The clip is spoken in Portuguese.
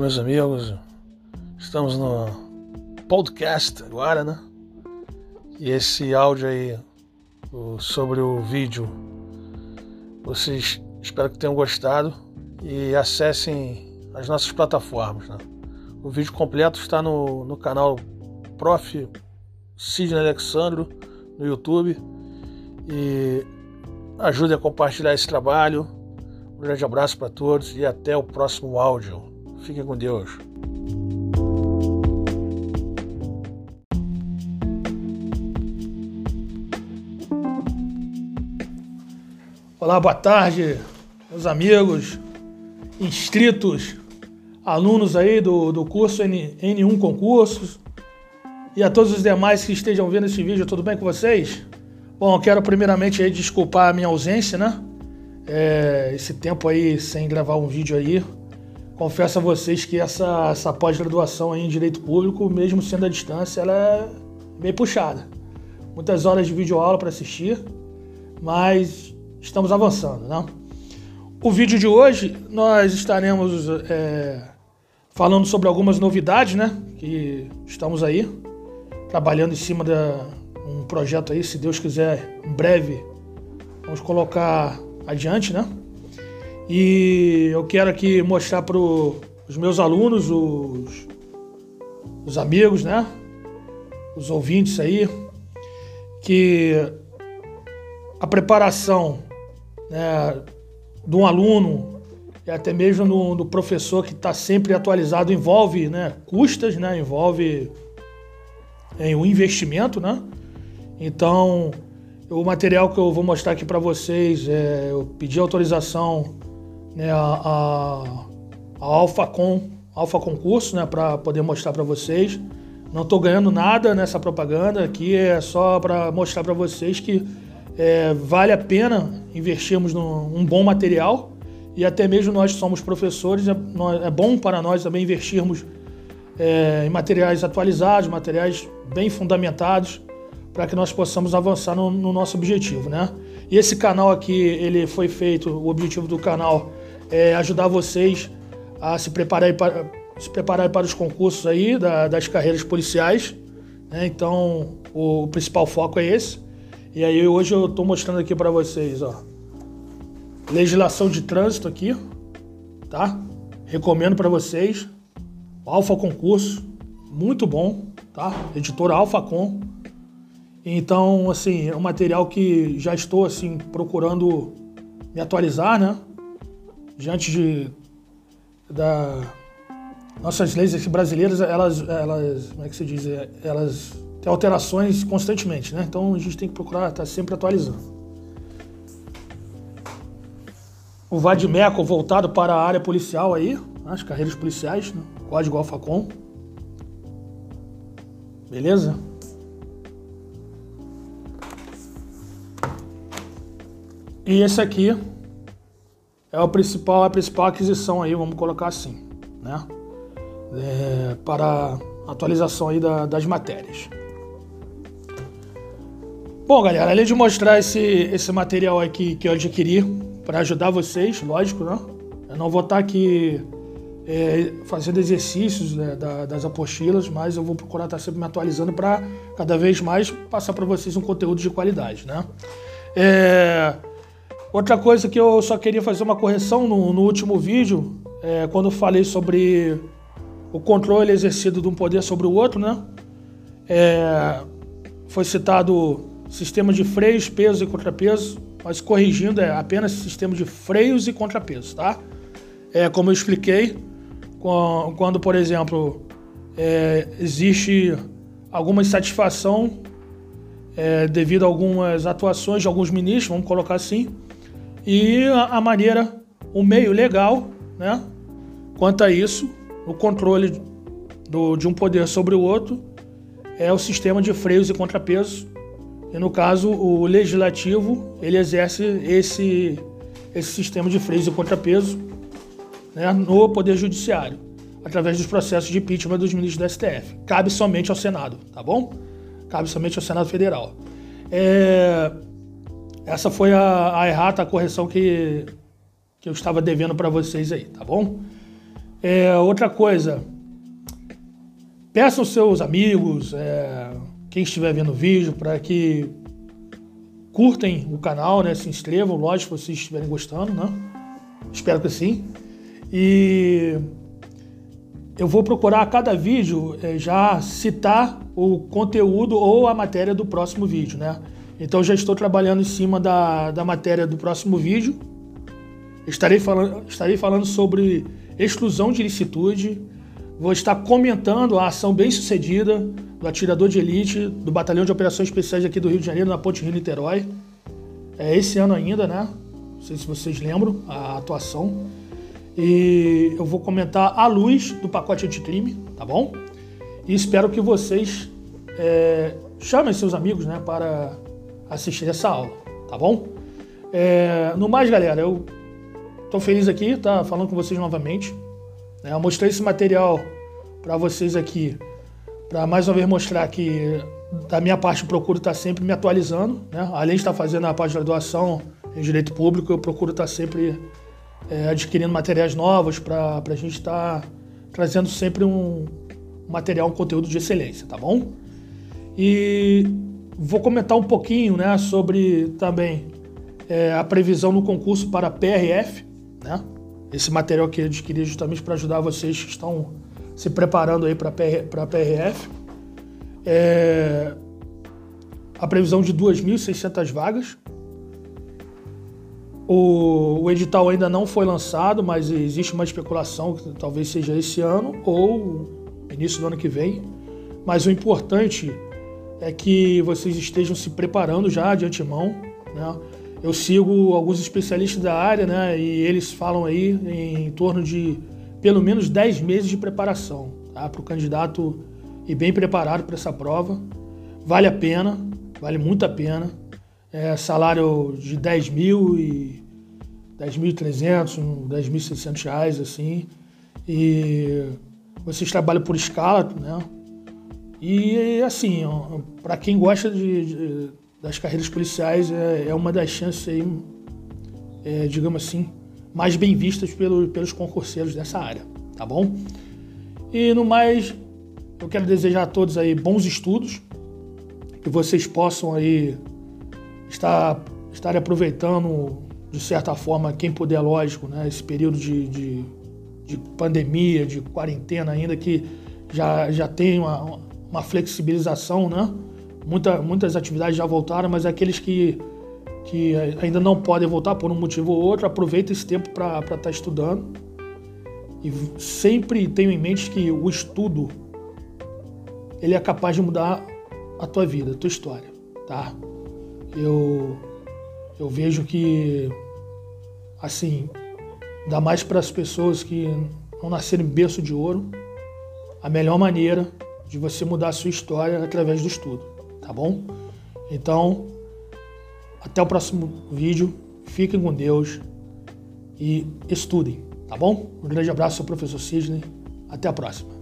meus amigos. Estamos no podcast agora, né? E esse áudio aí sobre o vídeo, vocês espero que tenham gostado e acessem as nossas plataformas, né? O vídeo completo está no, no canal Prof. Sidney Alexandro no YouTube e ajude a compartilhar esse trabalho. Um grande abraço para todos e até o próximo áudio. Fiquem com Deus. Olá, boa tarde, meus amigos, inscritos, alunos aí do, do curso N, N1 Concursos e a todos os demais que estejam vendo esse vídeo, tudo bem com vocês? Bom, quero primeiramente aí desculpar a minha ausência, né? É, esse tempo aí sem gravar um vídeo aí, confesso a vocês que essa, essa pós-graduação em Direito Público, mesmo sendo à distância, ela é bem puxada. Muitas horas de videoaula para assistir, mas estamos avançando, né? O vídeo de hoje nós estaremos é, falando sobre algumas novidades, né? Que estamos aí trabalhando em cima de um projeto aí, se Deus quiser, em breve vamos colocar adiante, né? E eu quero aqui mostrar para os meus alunos, os, os amigos, né? Os ouvintes aí, que a preparação né, de um aluno e até mesmo do, do professor que está sempre atualizado envolve né, custas, né, envolve em um investimento, né? Então, o material que eu vou mostrar aqui para vocês, é, eu pedi autorização né, a, a, a Alpha Concurso, né, para poder mostrar para vocês. Não estou ganhando nada nessa propaganda aqui, é só para mostrar para vocês que é, vale a pena investirmos num bom material e até mesmo nós que somos professores, é, é bom para nós também investirmos é, em materiais atualizados, materiais bem fundamentados, para que nós possamos avançar no, no, nosso objetivo, né? E esse canal aqui, ele foi feito, o objetivo do canal é, ajudar vocês a se preparar para, se preparar para os concursos aí da, das carreiras policiais. Né? Então, o, o, principal foco é esse. E aí hoje eu estou mostrando aqui para vocês, ó, legislação de trânsito aqui, tá? Recomendo para vocês. Alfa Concurso, muito bom, tá? Editora Com. Então, assim, é um material que já estou assim procurando me atualizar, né? Diante de da nossas leis brasileiras, elas, elas, como é que se diz, elas têm alterações constantemente, né? Então a gente tem que procurar estar sempre atualizando. O Vadimeco voltado para a área policial aí, as carreiras policiais, né? código Alfacom. Beleza? E esse aqui é o principal, a principal aquisição aí, vamos colocar assim, né? É, para atualização aí da, das matérias. Bom, galera, além de mostrar esse, esse material aqui que eu adquiri para ajudar vocês, lógico, né? Eu não vou estar aqui é, fazendo exercícios né, da, das apostilas, mas eu vou procurar estar sempre me atualizando para cada vez mais passar para vocês um conteúdo de qualidade, né? É, Outra coisa que eu só queria fazer uma correção no, no último vídeo, é, quando eu falei sobre o controle exercido de um poder sobre o outro, né? É, foi citado sistema de freios, peso e contrapeso, mas corrigindo, é apenas sistema de freios e contrapeso, tá? É, como eu expliquei, quando, por exemplo, é, existe alguma insatisfação é, devido a algumas atuações de alguns ministros, vamos colocar assim, e a, maneira, o meio legal, né? Quanto a isso, o controle do, de um poder sobre o outro é o sistema de freios e contrapesos. E no caso, o legislativo ele exerce esse, esse sistema de freios e contrapesos né, no Poder Judiciário, através dos processos de impeachment dos ministros da STF. Cabe somente ao Senado, tá bom? Cabe somente ao Senado Federal. É, essa foi a, a errata, a correção que, que eu estava devendo para vocês aí, tá bom? É, outra coisa, peçam seus amigos, é, quem estiver vendo o vídeo, para que curtem o canal, né? Se inscrevam, lógico, se vocês estiverem gostando, né? Espero que sim. E eu vou procurar a cada vídeo é, já citar o conteúdo ou a matéria do próximo vídeo, né? Então já estou trabalhando em cima da, da matéria do próximo vídeo. Estarei falando, estarei falando sobre exclusão de ilicitude. Vou estar comentando a ação bem sucedida do atirador de elite do Batalhão de Operações Especiais aqui do Rio de Janeiro, na Ponte Rio-Niterói. É esse ano ainda, né? Não sei se vocês lembram a atuação. E eu vou comentar a luz do pacote anticrime, tá bom? E espero que vocês é, chamem seus amigos né, para assistir essa aula, tá bom? É, no mais, galera, eu estou feliz aqui, tá falando com vocês novamente. É, eu mostrei esse material para vocês aqui, para mais uma vez mostrar que da minha parte eu procuro estar tá sempre me atualizando, né? Além de estar fazendo a pós-graduação em Direito Público, eu procuro estar tá sempre é, adquirindo materiais novos para a gente estar tá trazendo sempre um material, um conteúdo de excelência, tá bom? E vou comentar um pouquinho né, sobre também é, a previsão no concurso para PRF, né? Esse material que eu adquiri justamente para ajudar vocês que estão se preparando aí para a PRF. É, a previsão de 2.600 vagas, o, o, edital ainda não foi lançado, mas existe uma especulação que talvez seja esse ano ou início do ano que vem. Mas o importante é que vocês estejam se preparando já de antemão. Né? Eu sigo alguns especialistas da área né? e eles falam aí em torno de pelo menos 10 meses de preparação tá? para o candidato ir bem preparado para essa prova. Vale a pena, vale muito a pena é, salário de 10 mil e 10.300, 10.600 reais, assim. E vocês trabalham por escala, né? E assim, para quem gosta de, de, das carreiras policiais, é, é, uma das chances aí, é, digamos assim, mais bem vistas pelo, pelos concurseiros dessa área, tá bom? E no mais, eu quero desejar a todos aí bons estudos, que vocês possam aí estar, estar aproveitando, de certa forma, quem puder, lógico, né, esse período de, de, de pandemia, de quarentena ainda, que já, já tem uma, uma flexibilização, né? Muita, muitas atividades já voltaram, mas aqueles que, que ainda não podem voltar por um motivo ou outro, aproveita esse tempo para estar tá estudando. E sempre tenho em mente que o estudo ele é capaz de mudar a tua vida, a tua história, tá? eu, eu vejo que, assim, dá mais para as pessoas que não nasceram em berço de ouro, a melhor maneira de você mudar a sua história através do estudo, tá bom? Então, até o próximo vídeo, fiquem com Deus e estudem, tá bom? Um grande abraço, professor Sidney, até a próxima.